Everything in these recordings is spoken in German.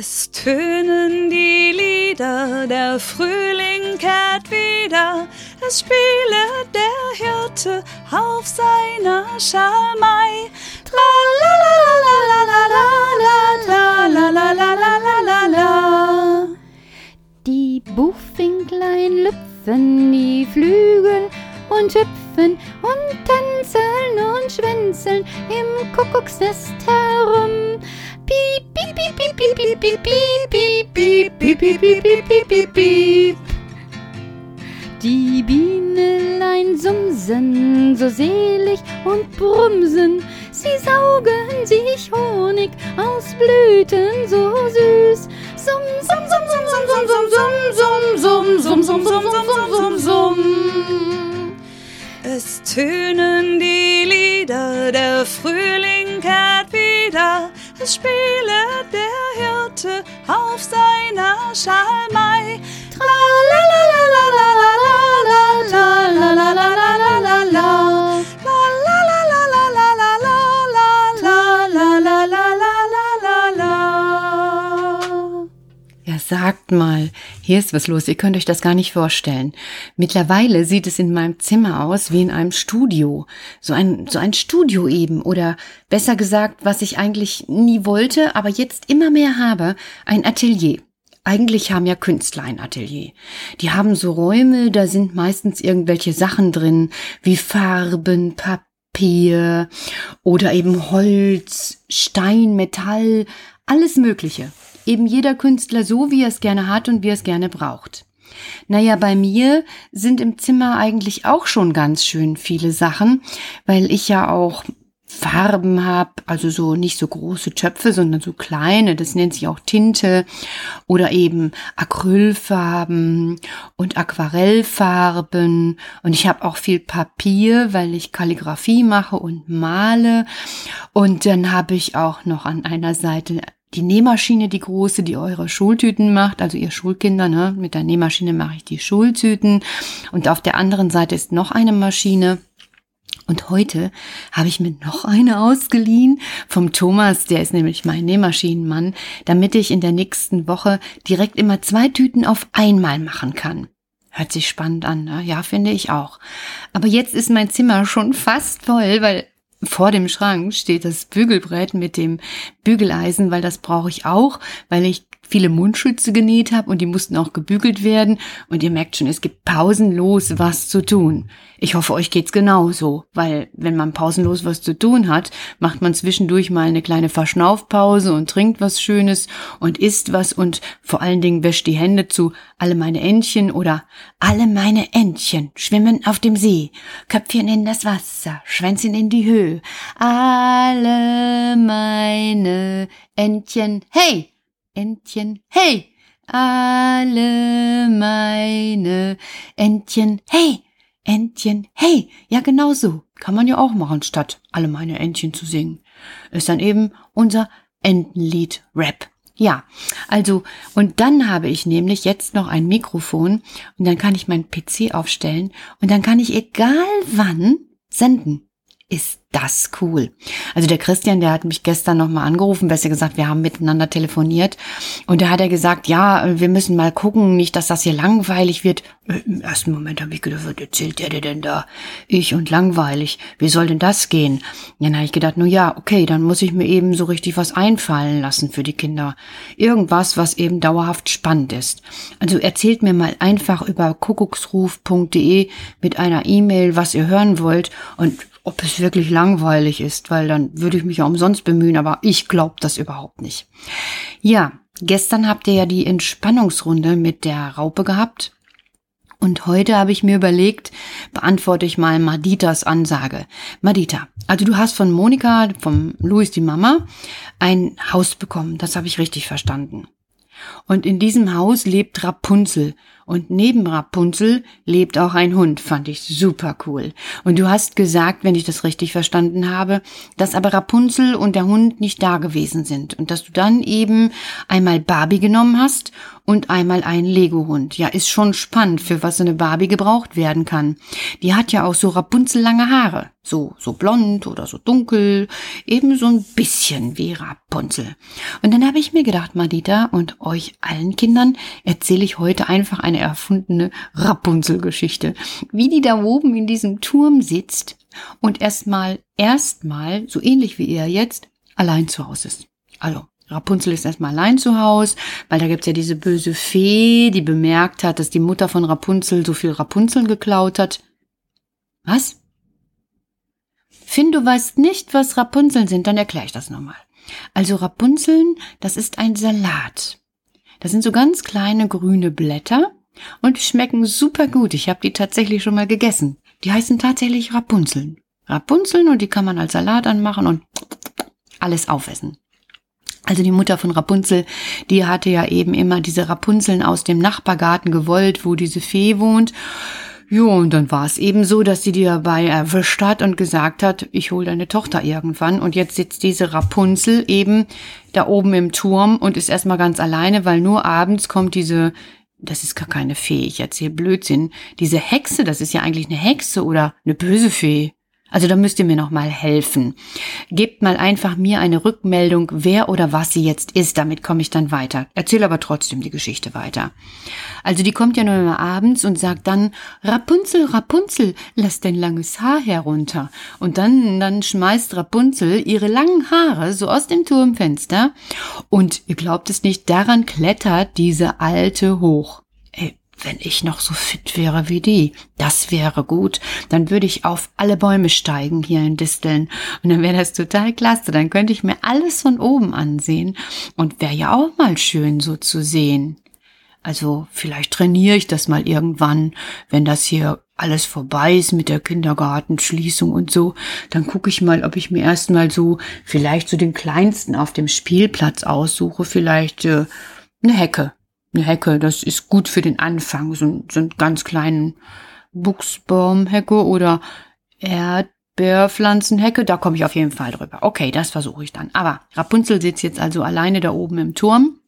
Es tönen die Lieder, der Frühling kehrt wieder, es spiele der Hirte auf seiner Schalmei. Die Buchfinklein lüpfen die Flügel und hüpfen und tanzen und schwänzeln im Kuckucksnest herum piep, piep, piep, piep, piep, piep, piep, piep, piep, piep. Die Bienelein sumsen so selig und brumsen, sie saugen sich Honig aus Blüten so süß. Sum, sum, sum, sum, sum, sum, sum, sum, sum, sum, sum, sum, sum, sum, sum, sum. Es tönen die Lieder, der Frühling kehrt wieder, es spiele der Hirte auf seiner Schalmei. Tra la la la la la la Ja, sagt mal, hier ist was los. Ihr könnt euch das gar nicht vorstellen. Mittlerweile sieht es in meinem Zimmer aus wie in einem Studio. So ein, so ein Studio eben. Oder besser gesagt, was ich eigentlich nie wollte, aber jetzt immer mehr habe, ein Atelier. Eigentlich haben ja Künstler ein Atelier. Die haben so Räume, da sind meistens irgendwelche Sachen drin, wie Farben, Papier oder eben Holz, Stein, Metall, alles Mögliche. Eben jeder Künstler so, wie er es gerne hat und wie er es gerne braucht. Naja, bei mir sind im Zimmer eigentlich auch schon ganz schön viele Sachen, weil ich ja auch Farben habe, also so nicht so große Töpfe, sondern so kleine, das nennt sich auch Tinte oder eben Acrylfarben und Aquarellfarben und ich habe auch viel Papier, weil ich Kalligrafie mache und male und dann habe ich auch noch an einer Seite die Nähmaschine, die große, die eure Schultüten macht, also ihr Schulkinder, ne? Mit der Nähmaschine mache ich die Schultüten. Und auf der anderen Seite ist noch eine Maschine. Und heute habe ich mir noch eine ausgeliehen vom Thomas, der ist nämlich mein Nähmaschinenmann, damit ich in der nächsten Woche direkt immer zwei Tüten auf einmal machen kann. Hört sich spannend an, ne? Ja, finde ich auch. Aber jetzt ist mein Zimmer schon fast voll, weil vor dem Schrank steht das Bügelbrett mit dem Bügeleisen, weil das brauche ich auch, weil ich viele Mundschütze genäht habe und die mussten auch gebügelt werden. Und ihr merkt schon, es gibt pausenlos was zu tun. Ich hoffe, euch geht's genauso, weil wenn man pausenlos was zu tun hat, macht man zwischendurch mal eine kleine Verschnaufpause und trinkt was Schönes und isst was und vor allen Dingen wäscht die Hände zu alle meine Entchen oder alle meine Entchen schwimmen auf dem See, Köpfchen in das Wasser, Schwänzchen in die Höhe, alle meine Entchen, hey! Entchen, hey! Alle meine Entchen, hey! Entchen, hey! Ja, genau so. Kann man ja auch machen, statt alle meine Entchen zu singen. Ist dann eben unser Entenlied-Rap. Ja, also, und dann habe ich nämlich jetzt noch ein Mikrofon und dann kann ich meinen PC aufstellen und dann kann ich egal wann senden ist das cool. Also der Christian, der hat mich gestern nochmal angerufen, besser gesagt, wir haben miteinander telefoniert und da hat er gesagt, ja, wir müssen mal gucken, nicht, dass das hier langweilig wird. Im ersten Moment habe ich gedacht, was erzählt der denn da? Ich und langweilig. Wie soll denn das gehen? Dann habe ich gedacht, nur ja, okay, dann muss ich mir eben so richtig was einfallen lassen für die Kinder. Irgendwas, was eben dauerhaft spannend ist. Also erzählt mir mal einfach über kuckucksruf.de mit einer E-Mail, was ihr hören wollt und ob es wirklich langweilig ist, weil dann würde ich mich ja umsonst bemühen, aber ich glaube das überhaupt nicht. Ja, gestern habt ihr ja die Entspannungsrunde mit der Raupe gehabt. Und heute habe ich mir überlegt, beantworte ich mal Maditas Ansage. Madita, also du hast von Monika, vom Louis die Mama, ein Haus bekommen. Das habe ich richtig verstanden. Und in diesem Haus lebt Rapunzel Und neben Rapunzel lebt auch ein Hund, fand ich super cool. Und du hast gesagt, wenn ich das richtig verstanden habe, dass aber Rapunzel und der Hund nicht da gewesen sind und dass du dann eben einmal Barbie genommen hast und einmal einen Lego-Hund. Ja, ist schon spannend, für was so eine Barbie gebraucht werden kann. Die hat ja auch so rapunzellange Haare. So, so blond oder so dunkel. Eben so ein bisschen wie Rapunzel. Und dann habe ich mir gedacht, Madita und euch allen Kindern erzähle ich heute einfach eine erfundene Rapunzel-Geschichte. Wie die da oben in diesem Turm sitzt und erstmal, erstmal, so ähnlich wie ihr jetzt, allein zu Hause ist. Also, Rapunzel ist erstmal allein zu Hause, weil da gibt's ja diese böse Fee, die bemerkt hat, dass die Mutter von Rapunzel so viel Rapunzeln geklaut hat. Was? Finn, du weißt nicht, was Rapunzeln sind, dann erkläre ich das nochmal. Also Rapunzeln, das ist ein Salat. Das sind so ganz kleine grüne Blätter und schmecken super gut. Ich habe die tatsächlich schon mal gegessen. Die heißen tatsächlich Rapunzeln. Rapunzeln und die kann man als Salat anmachen und alles aufessen. Also die Mutter von Rapunzel, die hatte ja eben immer diese Rapunzeln aus dem Nachbargarten gewollt, wo diese Fee wohnt. Jo, und dann war es eben so, dass sie die dabei erwischt hat und gesagt hat, ich hole deine Tochter irgendwann. Und jetzt sitzt diese Rapunzel eben da oben im Turm und ist erstmal ganz alleine, weil nur abends kommt diese, das ist gar keine Fee, ich erzähle Blödsinn, diese Hexe, das ist ja eigentlich eine Hexe oder eine böse Fee. Also da müsst ihr mir noch mal helfen. Gebt mal einfach mir eine Rückmeldung, wer oder was sie jetzt ist, damit komme ich dann weiter. Erzähl aber trotzdem die Geschichte weiter. Also die kommt ja nur immer abends und sagt dann, Rapunzel, Rapunzel, lass dein langes Haar herunter. Und dann, dann schmeißt Rapunzel ihre langen Haare so aus dem Turmfenster und ihr glaubt es nicht, daran klettert diese Alte hoch wenn ich noch so fit wäre wie die, das wäre gut. Dann würde ich auf alle Bäume steigen hier in Disteln. Und dann wäre das total klasse. Dann könnte ich mir alles von oben ansehen. Und wäre ja auch mal schön so zu sehen. Also vielleicht trainiere ich das mal irgendwann, wenn das hier alles vorbei ist mit der Kindergartenschließung und so, dann gucke ich mal, ob ich mir erstmal so vielleicht so den kleinsten auf dem Spielplatz aussuche, vielleicht äh, eine Hecke eine Hecke, das ist gut für den Anfang, so, so einen ganz kleinen Buchsbaumhecke oder Erdbeerpflanzenhecke, da komme ich auf jeden Fall drüber. Okay, das versuche ich dann. Aber Rapunzel sitzt jetzt also alleine da oben im Turm.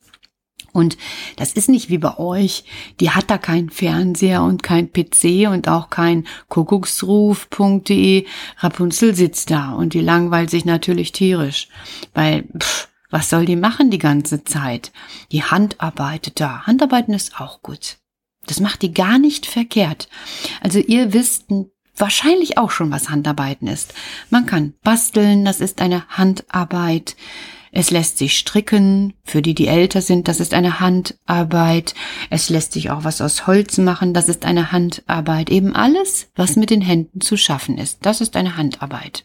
Und das ist nicht wie bei euch. Die hat da keinen Fernseher und kein PC und auch kein Kuckucksruf.de. Rapunzel sitzt da und die langweilt sich natürlich tierisch. Weil, pff, was soll die machen die ganze Zeit? Die Hand arbeitet da. Handarbeiten ist auch gut. Das macht die gar nicht verkehrt. Also ihr wisst wahrscheinlich auch schon, was Handarbeiten ist. Man kann basteln, das ist eine Handarbeit. Es lässt sich stricken, für die, die älter sind, das ist eine Handarbeit. Es lässt sich auch was aus Holz machen, das ist eine Handarbeit. Eben alles, was mit den Händen zu schaffen ist, das ist eine Handarbeit.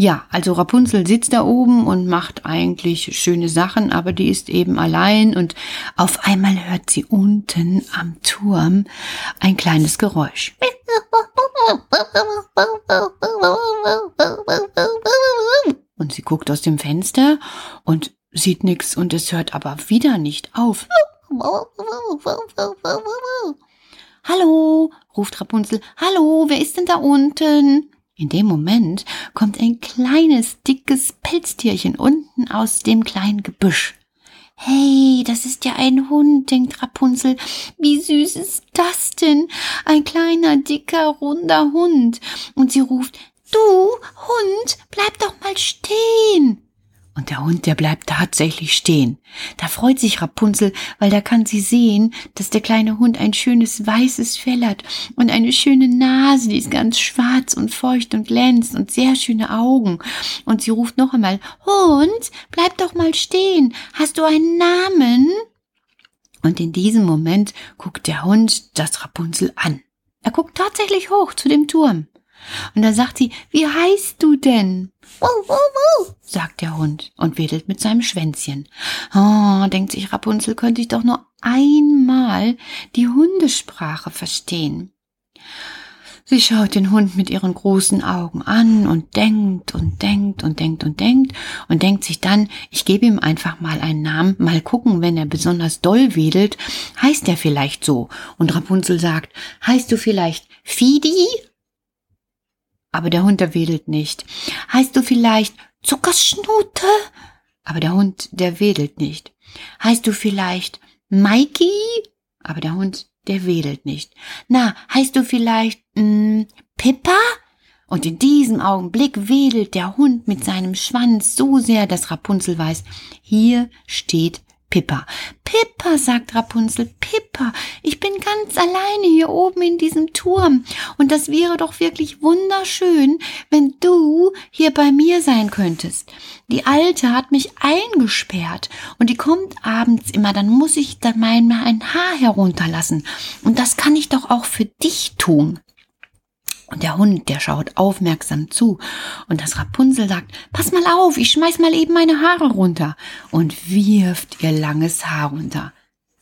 Ja, also Rapunzel sitzt da oben und macht eigentlich schöne Sachen, aber die ist eben allein und auf einmal hört sie unten am Turm ein kleines Geräusch. Und sie guckt aus dem Fenster und sieht nix und es hört aber wieder nicht auf. Hallo, ruft Rapunzel. Hallo, wer ist denn da unten? In dem Moment kommt ein kleines, dickes Pelztierchen unten aus dem kleinen Gebüsch. Hey, das ist ja ein Hund, denkt Rapunzel. Wie süß ist das denn? Ein kleiner, dicker, runder Hund. Und sie ruft, du, Hund, bleib doch mal stehen. Und der Hund, der bleibt tatsächlich stehen. Da freut sich Rapunzel, weil da kann sie sehen, dass der kleine Hund ein schönes weißes Fell hat und eine schöne Nase, die ist ganz schwarz und feucht und glänzt und sehr schöne Augen. Und sie ruft noch einmal, Hund, bleib doch mal stehen. Hast du einen Namen? Und in diesem Moment guckt der Hund das Rapunzel an. Er guckt tatsächlich hoch zu dem Turm. Und da sagt sie, wie heißt du denn? Wuh, wuh, wuh, sagt der Hund und wedelt mit seinem Schwänzchen. Oh, denkt sich Rapunzel, könnte ich doch nur einmal die Hundesprache verstehen. Sie schaut den Hund mit ihren großen Augen an und denkt und denkt und denkt und denkt und denkt sich dann, ich gebe ihm einfach mal einen Namen, mal gucken, wenn er besonders doll wedelt, heißt er vielleicht so. Und Rapunzel sagt, heißt du vielleicht Fidi? Aber der Hund, der wedelt nicht. Heißt du vielleicht Zuckerschnute? Aber der Hund, der wedelt nicht. Heißt du vielleicht Mikey? Aber der Hund, der wedelt nicht. Na, heißt du vielleicht mh, hm, Pippa? Und in diesem Augenblick wedelt der Hund mit seinem Schwanz so sehr, dass Rapunzel weiß, hier steht Pippa. Pippa, sagt Rapunzel, Pippa, ich bin ganz alleine hier oben in diesem Turm. Und das wäre doch wirklich wunderschön, wenn du hier bei mir sein könntest. Die Alte hat mich eingesperrt und die kommt abends immer, dann muss ich dann mein, ein Haar herunterlassen. Und das kann ich doch auch für dich tun. Und der Hund, der schaut aufmerksam zu. Und das Rapunzel sagt, pass mal auf, ich schmeiß mal eben meine Haare runter. Und wirft ihr langes Haar runter.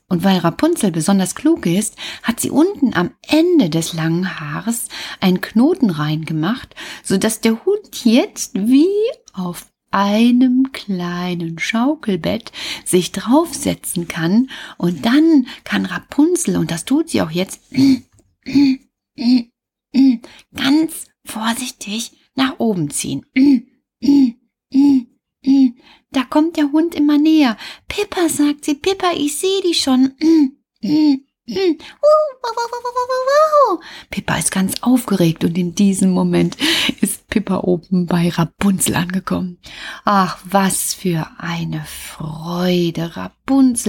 Und weil Rapunzel besonders klug ist, hat sie unten am Ende des langen Haares einen Knoten reingemacht, so dass der Hund jetzt wie auf einem kleinen Schaukelbett sich draufsetzen kann und dann kann Rapunzel, und das tut sie auch jetzt, vorsichtig nach oben ziehen. Mm, mm, da kommt der Hund immer näher. Pippa, sagt sie, Pippa, ich sehe dich schon. Pippa ist ganz aufgeregt und in diesem Moment ist Pippa oben bei Rapunzel angekommen. Ach, was für eine Freude. Rapunzel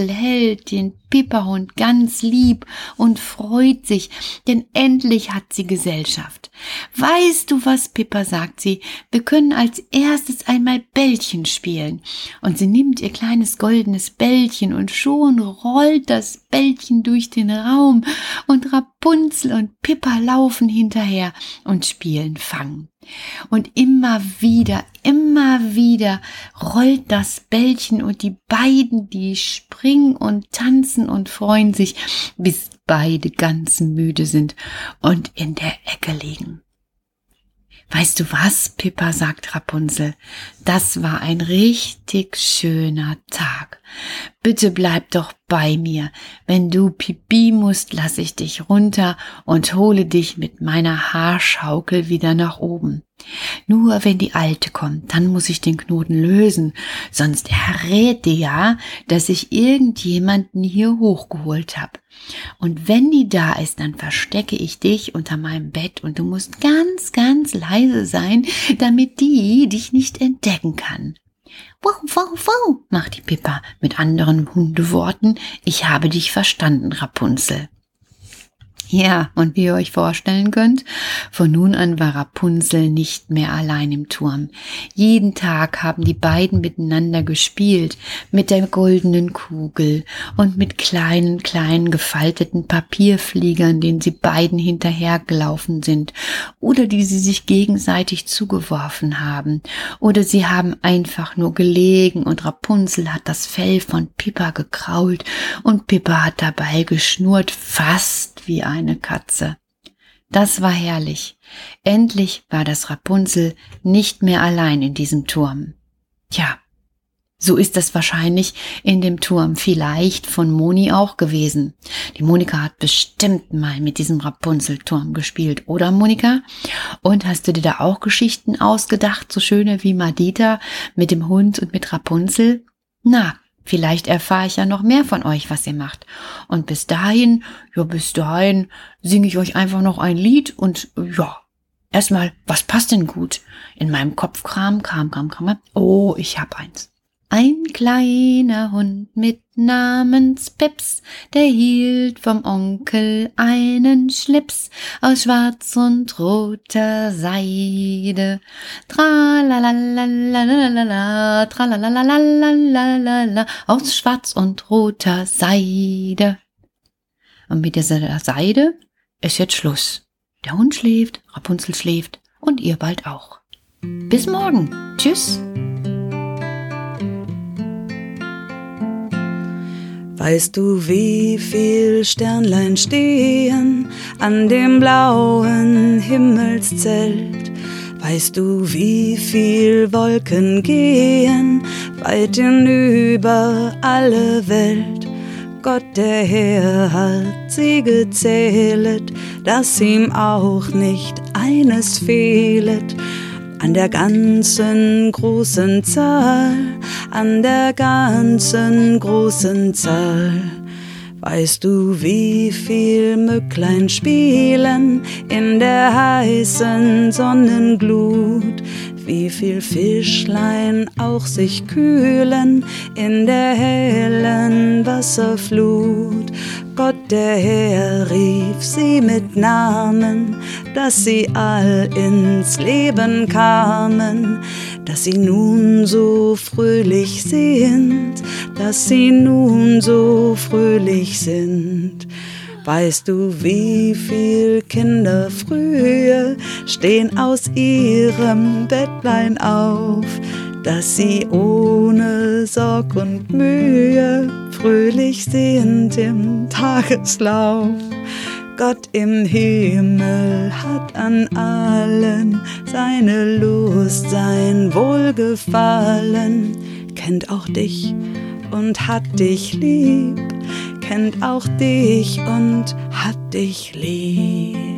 hält den Pipperhund ganz lieb und freut sich, denn endlich hat sie Gesellschaft. Weißt du was, Pippa, sagt sie, wir können als erstes einmal Bällchen spielen. Und sie nimmt ihr kleines goldenes Bällchen und schon rollt das Bällchen durch den Raum und Rapunzel und Pippa laufen hinterher und spielen Fang. Und immer wieder, immer wieder rollt das Bällchen und die beiden, die springen und tanzen und freuen sich, bis beide ganz müde sind und in der Ecke liegen. Weißt du was, Pippa, sagt Rapunzel, das war ein richtig schöner Tag. Bitte bleib doch bei mir. Wenn du pipi musst, lass ich dich runter und hole dich mit meiner Haarschaukel wieder nach oben. Nur wenn die Alte kommt, dann muss ich den Knoten lösen, sonst errät die ja, dass ich irgendjemanden hier hochgeholt hab. Und wenn die da ist, dann verstecke ich dich unter meinem Bett und du musst ganz, ganz leise sein, damit die dich nicht entdecken kann. Wow, wow, wow, macht die Pippa mit anderen Hundeworten. Ich habe dich verstanden, Rapunzel. Ja, und wie ihr euch vorstellen könnt, von nun an war Rapunzel nicht mehr allein im Turm. Jeden Tag haben die beiden miteinander gespielt, mit der goldenen Kugel und mit kleinen, kleinen gefalteten Papierfliegern, denen sie beiden hinterhergelaufen sind, oder die sie sich gegenseitig zugeworfen haben, oder sie haben einfach nur gelegen und Rapunzel hat das Fell von Pippa gekrault und Pippa hat dabei geschnurrt, fast wie eine Katze. Das war herrlich. Endlich war das Rapunzel nicht mehr allein in diesem Turm. Tja, so ist es wahrscheinlich in dem Turm vielleicht von Moni auch gewesen. Die Monika hat bestimmt mal mit diesem Rapunzelturm gespielt, oder Monika? Und hast du dir da auch Geschichten ausgedacht, so schöne wie Madita mit dem Hund und mit Rapunzel? Na, Vielleicht erfahre ich ja noch mehr von euch, was ihr macht. Und bis dahin, ja, bis dahin singe ich euch einfach noch ein Lied und ja, erstmal, was passt denn gut? In meinem Kopfkram, kam, kam, kam. Oh, ich hab eins. Ein kleiner Hund mit namens Pips, der hielt vom Onkel einen Schlips aus schwarz und roter Seide. Tralalalalala, tralalalalala, aus schwarz und roter Seide. Und mit dieser Seide ist jetzt Schluss. Der Hund schläft, Rapunzel schläft und ihr bald auch. Bis morgen. Tschüss. Weißt du, wie viel Sternlein stehen an dem blauen Himmelszelt? Weißt du, wie viel Wolken gehen weit hinüber alle Welt? Gott der Herr hat sie gezählet, dass ihm auch nicht eines fehlet an der ganzen großen Zahl, an der ganzen großen Zahl. Weißt du, wie viel Mücklein spielen in der heißen Sonnenglut? Wie viel Fischlein auch sich kühlen in der hellen Wasserflut? Gott der Herr rief sie mit Namen, dass sie all ins Leben kamen, dass sie nun so fröhlich sind, dass sie nun so fröhlich sind. Weißt du, wie viel Kinder früher stehen aus ihrem Bettlein auf, dass sie ohne Sorg und Mühe fröhlich sind im Tageslauf. Gott im Himmel hat an allen seine Lust, sein Wohlgefallen, kennt auch dich und hat dich lieb, kennt auch dich und hat dich lieb.